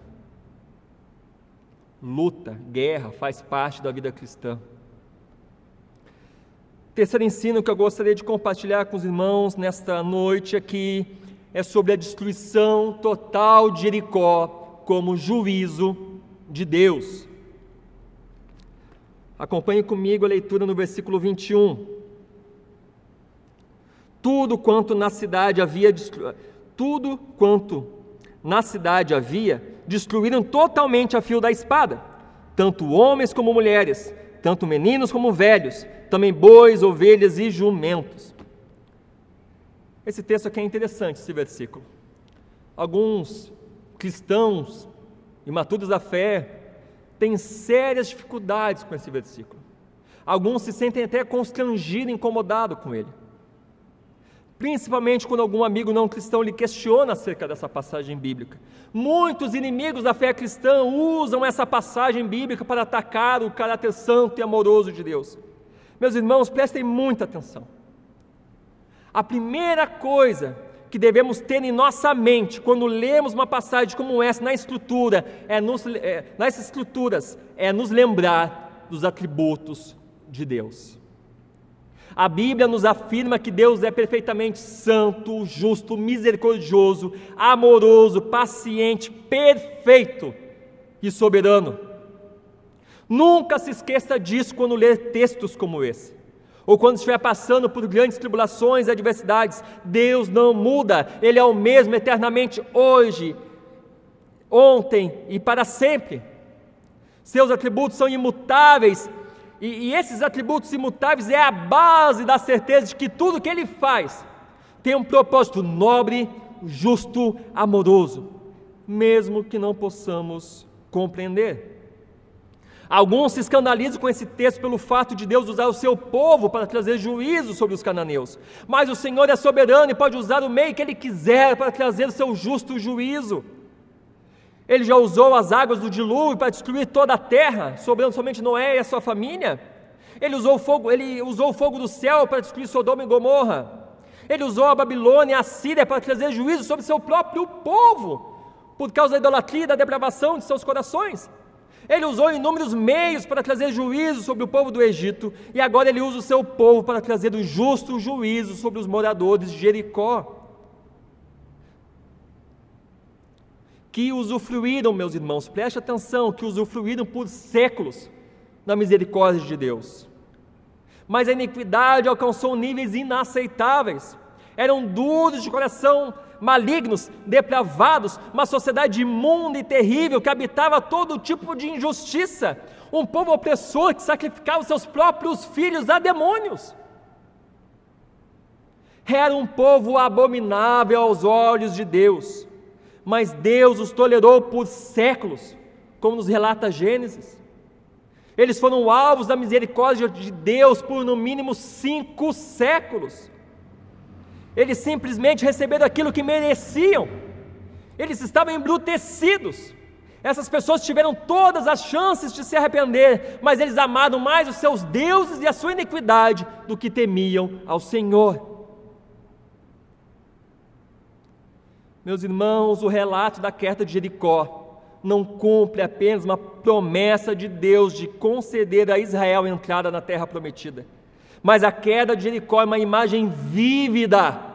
Luta, guerra faz parte da vida cristã. Terceiro ensino que eu gostaria de compartilhar com os irmãos nesta noite aqui é sobre a destruição total de Jericó como juízo de Deus. Acompanhe comigo a leitura no versículo 21. Tudo quanto na cidade havia tudo quanto na cidade havia, destruíram totalmente a fio da espada, tanto homens como mulheres, tanto meninos como velhos, também bois, ovelhas e jumentos. Esse texto aqui é interessante, esse versículo. Alguns cristãos imaturos da fé têm sérias dificuldades com esse versículo. Alguns se sentem até constrangidos, incomodados com ele. Principalmente quando algum amigo não cristão lhe questiona acerca dessa passagem bíblica. Muitos inimigos da fé cristã usam essa passagem bíblica para atacar o caráter santo e amoroso de Deus. Meus irmãos, prestem muita atenção. A primeira coisa que devemos ter em nossa mente quando lemos uma passagem como essa na escritura, é nos, é, nas escrituras, é nos lembrar dos atributos de Deus. A Bíblia nos afirma que Deus é perfeitamente santo, justo, misericordioso, amoroso, paciente, perfeito e soberano. Nunca se esqueça disso quando ler textos como esse ou quando estiver passando por grandes tribulações e adversidades, Deus não muda, Ele é o mesmo eternamente hoje, ontem e para sempre. Seus atributos são imutáveis, e, e esses atributos imutáveis é a base da certeza de que tudo que Ele faz tem um propósito nobre, justo, amoroso, mesmo que não possamos compreender. Alguns se escandalizam com esse texto pelo fato de Deus usar o seu povo para trazer juízo sobre os cananeus. Mas o Senhor é soberano e pode usar o meio que Ele quiser para trazer o seu justo juízo. Ele já usou as águas do dilúvio para destruir toda a terra, sobrando somente Noé e a sua família. Ele usou o fogo, ele usou o fogo do céu para destruir Sodoma e Gomorra. Ele usou a Babilônia e a Síria para trazer juízo sobre seu próprio povo, por causa da idolatria e da depravação de seus corações. Ele usou inúmeros meios para trazer juízo sobre o povo do Egito, e agora ele usa o seu povo para trazer o justo juízo sobre os moradores de Jericó. Que usufruíram, meus irmãos, preste atenção, que usufruíram por séculos da misericórdia de Deus. Mas a iniquidade alcançou níveis inaceitáveis. Eram duros de coração, malignos, depravados, uma sociedade imunda e terrível que habitava todo tipo de injustiça, um povo opressor que sacrificava seus próprios filhos a demônios. Era um povo abominável aos olhos de Deus, mas Deus os tolerou por séculos, como nos relata Gênesis. Eles foram alvos da misericórdia de Deus por no mínimo cinco séculos. Eles simplesmente receberam aquilo que mereciam. Eles estavam embrutecidos. Essas pessoas tiveram todas as chances de se arrepender, mas eles amaram mais os seus deuses e a sua iniquidade do que temiam ao Senhor. Meus irmãos, o relato da queda de Jericó não cumpre apenas uma promessa de Deus de conceder a Israel entrada na terra prometida, mas a queda de Jericó é uma imagem vívida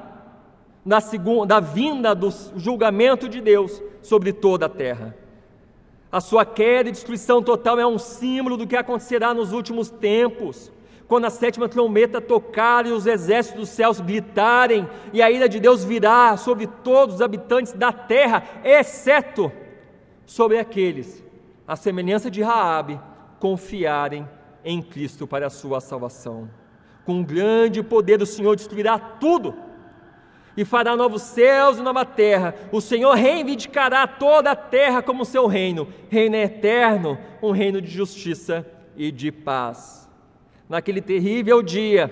da, segunda, da vinda do julgamento de Deus sobre toda a terra. A sua queda e destruição total é um símbolo do que acontecerá nos últimos tempos, quando a sétima trombeta tocar e os exércitos dos céus gritarem, e a ira de Deus virá sobre todos os habitantes da terra, exceto sobre aqueles, à semelhança de Raabe, confiarem em Cristo para a sua salvação. Com grande poder o Senhor destruirá tudo e fará novos céus e nova terra. O Senhor reivindicará toda a terra como seu reino, reino eterno, um reino de justiça e de paz. Naquele terrível dia,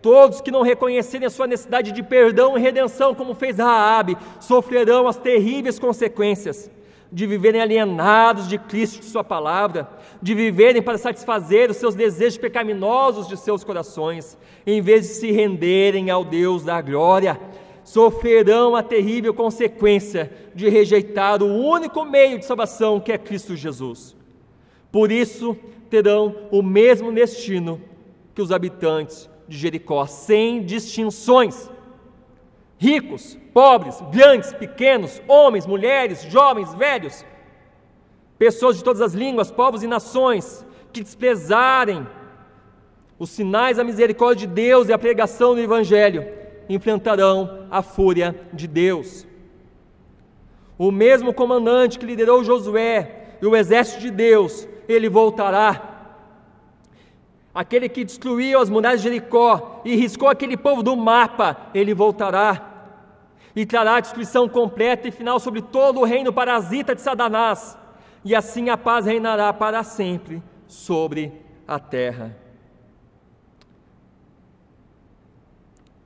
todos que não reconhecerem a sua necessidade de perdão e redenção, como fez Raabe, sofrerão as terríveis consequências de viverem alienados de Cristo e de sua palavra, de viverem para satisfazer os seus desejos pecaminosos de seus corações, em vez de se renderem ao Deus da glória sofrerão a terrível consequência de rejeitar o único meio de salvação que é Cristo Jesus. Por isso, terão o mesmo destino que os habitantes de Jericó, sem distinções. Ricos, pobres, grandes, pequenos, homens, mulheres, jovens, velhos, pessoas de todas as línguas, povos e nações que desprezarem os sinais da misericórdia de Deus e a pregação do Evangelho enfrentarão a fúria de Deus. O mesmo comandante que liderou Josué e o exército de Deus, ele voltará. Aquele que destruiu as muralhas de Jericó e riscou aquele povo do mapa, ele voltará. E trará a destruição completa e final sobre todo o reino parasita de Satanás. E assim a paz reinará para sempre sobre a terra.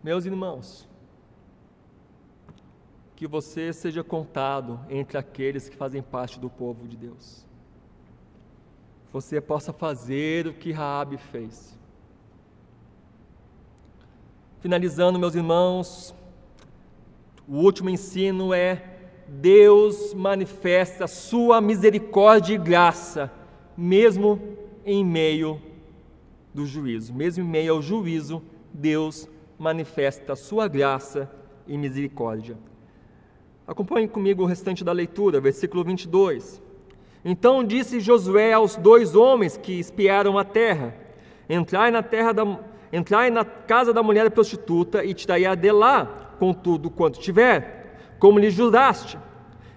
Meus irmãos, que você seja contado entre aqueles que fazem parte do povo de Deus. Você possa fazer o que Raabe fez. Finalizando, meus irmãos, o último ensino é Deus manifesta sua misericórdia e graça, mesmo em meio do juízo, mesmo em meio ao juízo, Deus manifesta sua graça e misericórdia. Acompanhe comigo o restante da leitura, versículo 22. Então disse Josué aos dois homens que espiaram a terra: Entrai na terra da entrai na casa da mulher prostituta e tirai de lá com tudo quanto tiver, como lhe juraste.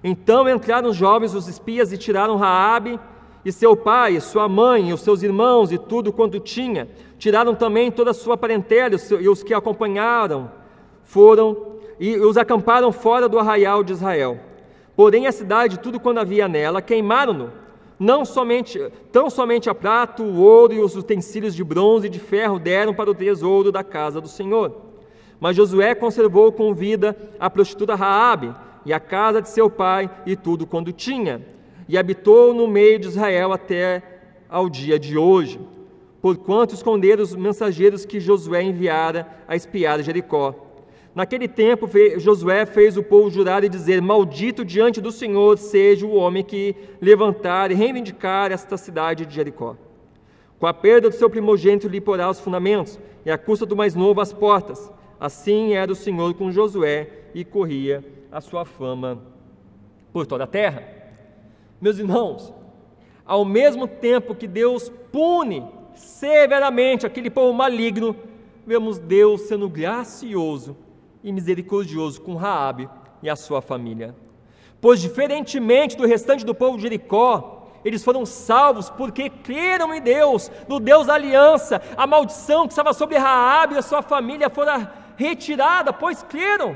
Então entraram os jovens os espias e tiraram Raabe e seu pai, sua mãe, os seus irmãos e tudo quanto tinha. Tiraram também toda a sua parentela e os que acompanharam foram e os acamparam fora do arraial de Israel. Porém a cidade, tudo quanto havia nela, queimaram-no, Não somente, tão somente a prata, o ouro e os utensílios de bronze e de ferro deram para o tesouro da casa do Senhor. Mas Josué conservou com vida a prostituta Raabe e a casa de seu pai e tudo quando tinha, e habitou no meio de Israel até ao dia de hoje, porquanto esconderam os mensageiros que Josué enviara a espiar Jericó. Naquele tempo, Josué fez o povo jurar e dizer: Maldito diante do Senhor seja o homem que levantar e reivindicar esta cidade de Jericó. Com a perda do seu primogênito lhe porá os fundamentos, e a custa do mais novo as portas. Assim era o Senhor com Josué e corria a sua fama por toda a terra. Meus irmãos, ao mesmo tempo que Deus pune severamente aquele povo maligno, vemos Deus sendo gracioso e misericordioso com Raabe e a sua família. Pois diferentemente do restante do povo de Jericó, eles foram salvos porque creram em Deus, no Deus da aliança. A maldição que estava sobre Raabe e a sua família fora retirada, pois creram.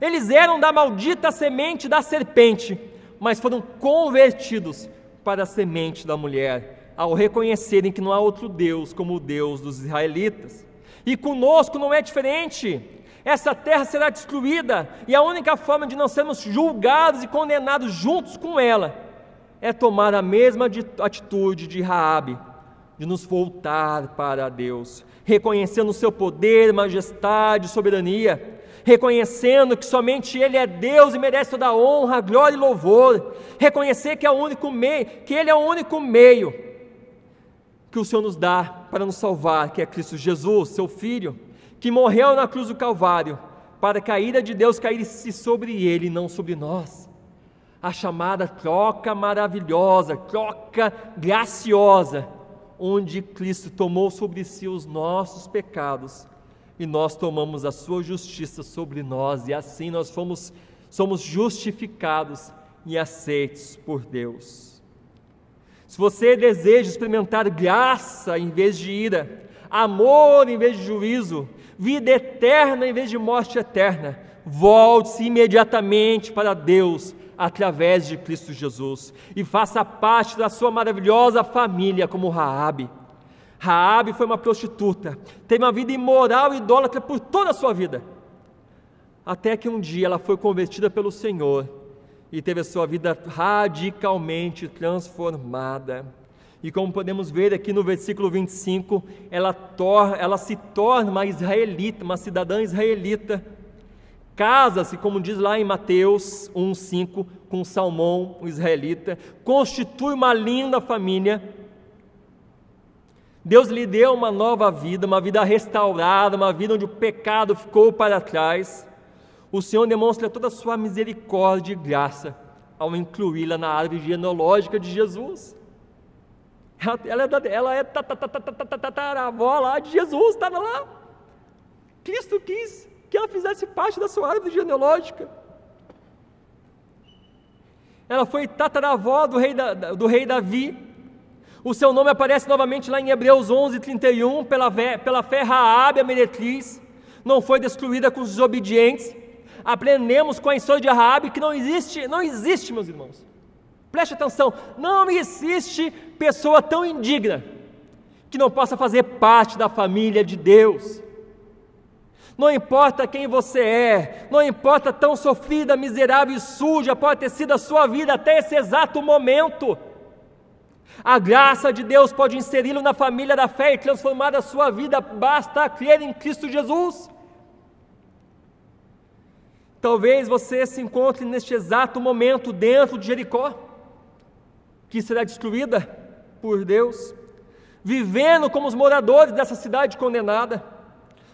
Eles eram da maldita semente da serpente, mas foram convertidos para a semente da mulher, ao reconhecerem que não há outro Deus como o Deus dos israelitas. E conosco não é diferente essa terra será destruída, e a única forma de não sermos julgados e condenados juntos com ela é tomar a mesma atitude de Raabe, de nos voltar para Deus, reconhecendo o seu poder, majestade, soberania, reconhecendo que somente Ele é Deus e merece toda a honra, glória e louvor, reconhecer que é o único meio, que Ele é o único meio que o Senhor nos dá para nos salvar, que é Cristo Jesus, seu Filho que morreu na cruz do Calvário, para que a ira de Deus caísse sobre ele, não sobre nós. A chamada troca maravilhosa, troca graciosa, onde Cristo tomou sobre si os nossos pecados e nós tomamos a sua justiça sobre nós, e assim nós fomos, somos justificados e aceitos por Deus. Se você deseja experimentar graça em vez de ira, amor em vez de juízo, vida eterna em vez de morte eterna. Volte-se imediatamente para Deus através de Cristo Jesus e faça parte da sua maravilhosa família como Raabe. Raabe foi uma prostituta, teve uma vida imoral e idólatra por toda a sua vida. Até que um dia ela foi convertida pelo Senhor e teve a sua vida radicalmente transformada. E como podemos ver aqui no versículo 25, ela, tor ela se torna uma israelita, uma cidadã israelita. Casa-se, como diz lá em Mateus 1,5, com Salmão, um israelita. Constitui uma linda família. Deus lhe deu uma nova vida, uma vida restaurada, uma vida onde o pecado ficou para trás. O Senhor demonstra toda a sua misericórdia e graça ao incluí-la na árvore genealógica de Jesus. Ela é, da, ela é tataravó lá de Jesus, estava lá. Cristo quis que ela fizesse parte da sua árvore genealógica. Ela foi tataravó do rei, da, do rei Davi. O seu nome aparece novamente lá em Hebreus 11, 31, pela, pela fé Raabe, a meretriz. Não foi destruída com os desobedientes. Aprendemos com a história de Raabe que não existe, não existe, meus irmãos Preste atenção, não existe pessoa tão indigna que não possa fazer parte da família de Deus. Não importa quem você é, não importa tão sofrida, miserável e suja pode ter sido a sua vida até esse exato momento. A graça de Deus pode inseri-lo na família da fé e transformar a sua vida, basta crer em Cristo Jesus. Talvez você se encontre neste exato momento dentro de Jericó que será destruída por Deus, vivendo como os moradores dessa cidade condenada,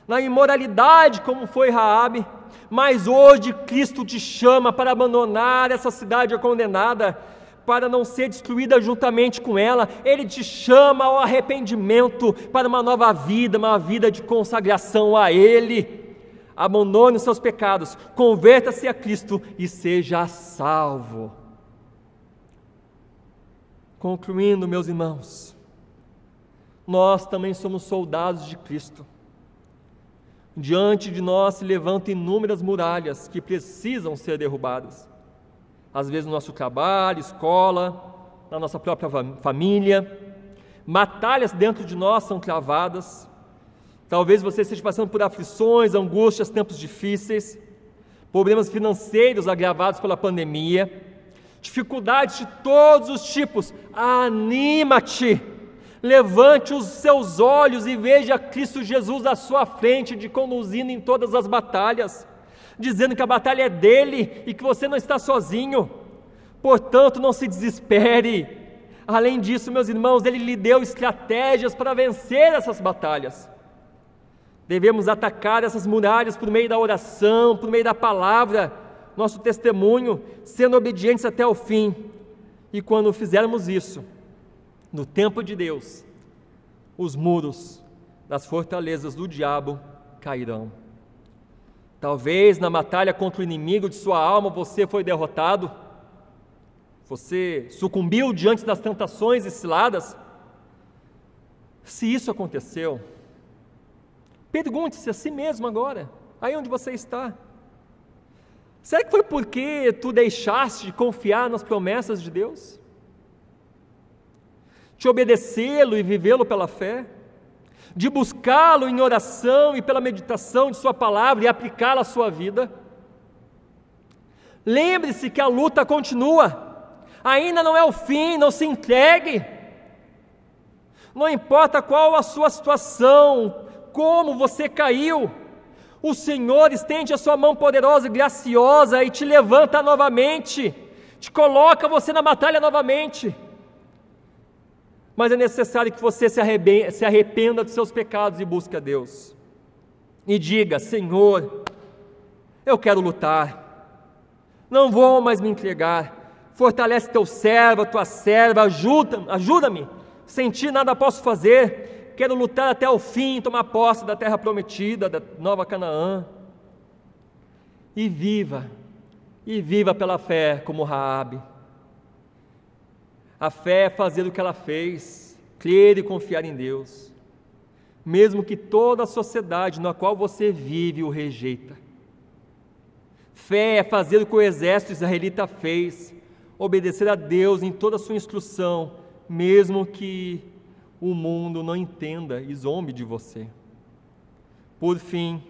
na imoralidade como foi Raabe, mas hoje Cristo te chama para abandonar essa cidade condenada, para não ser destruída juntamente com ela. Ele te chama ao arrependimento para uma nova vida, uma vida de consagração a Ele. Abandone os seus pecados, converta-se a Cristo e seja salvo. Concluindo, meus irmãos, nós também somos soldados de Cristo. Diante de nós se levantam inúmeras muralhas que precisam ser derrubadas. Às vezes no nosso trabalho, escola, na nossa própria família, batalhas dentro de nós são travadas. Talvez você esteja passando por aflições, angústias, tempos difíceis, problemas financeiros agravados pela pandemia, dificuldades de todos os tipos. Anima-te! Levante os seus olhos e veja Cristo Jesus à sua frente, de conduzindo em todas as batalhas, dizendo que a batalha é dele e que você não está sozinho. Portanto, não se desespere. Além disso, meus irmãos, ele lhe deu estratégias para vencer essas batalhas. Devemos atacar essas muralhas por meio da oração, por meio da palavra, nosso testemunho, sendo obedientes até o fim. E quando fizermos isso, no tempo de Deus, os muros das fortalezas do diabo cairão. Talvez na batalha contra o inimigo de sua alma você foi derrotado, você sucumbiu diante das tentações e ciladas. Se isso aconteceu, pergunte-se a si mesmo agora, aí onde você está. Será que foi porque tu deixaste de confiar nas promessas de Deus? de obedecê-lo e vivê-lo pela fé, de buscá-lo em oração e pela meditação de Sua palavra e aplicá-la à sua vida. Lembre-se que a luta continua, ainda não é o fim, não se entregue. Não importa qual a sua situação, como você caiu, o Senhor estende a sua mão poderosa e graciosa e te levanta novamente, te coloca você na batalha novamente mas é necessário que você se arrependa, dos seus pecados e busque a Deus. E diga: Senhor, eu quero lutar, não vou mais me entregar. Fortalece teu servo, tua serva, ajuda-me, ajuda-me. Sem ti nada posso fazer. Quero lutar até o fim, tomar posse da terra prometida, da nova Canaã. E viva, e viva pela fé como Raabe. A fé é fazer o que ela fez, crer e confiar em Deus, mesmo que toda a sociedade na qual você vive o rejeita. Fé é fazer o que o exército israelita fez, obedecer a Deus em toda a sua instrução, mesmo que o mundo não entenda e zombe de você. Por fim,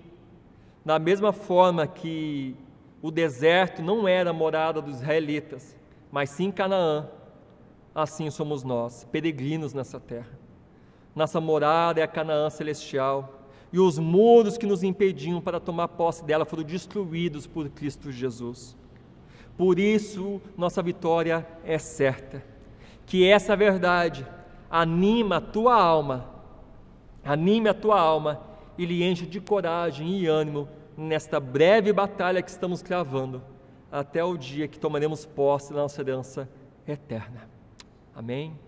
da mesma forma que o deserto não era morada dos israelitas, mas sim Canaã, assim somos nós, peregrinos nessa terra. Nossa morada é a Canaã celestial, e os muros que nos impediam para tomar posse dela foram destruídos por Cristo Jesus. Por isso, nossa vitória é certa. Que essa verdade anima a tua alma, anime a tua alma e lhe enche de coragem e ânimo nesta breve batalha que estamos cravando, até o dia que tomaremos posse da nossa herança eterna. Amém?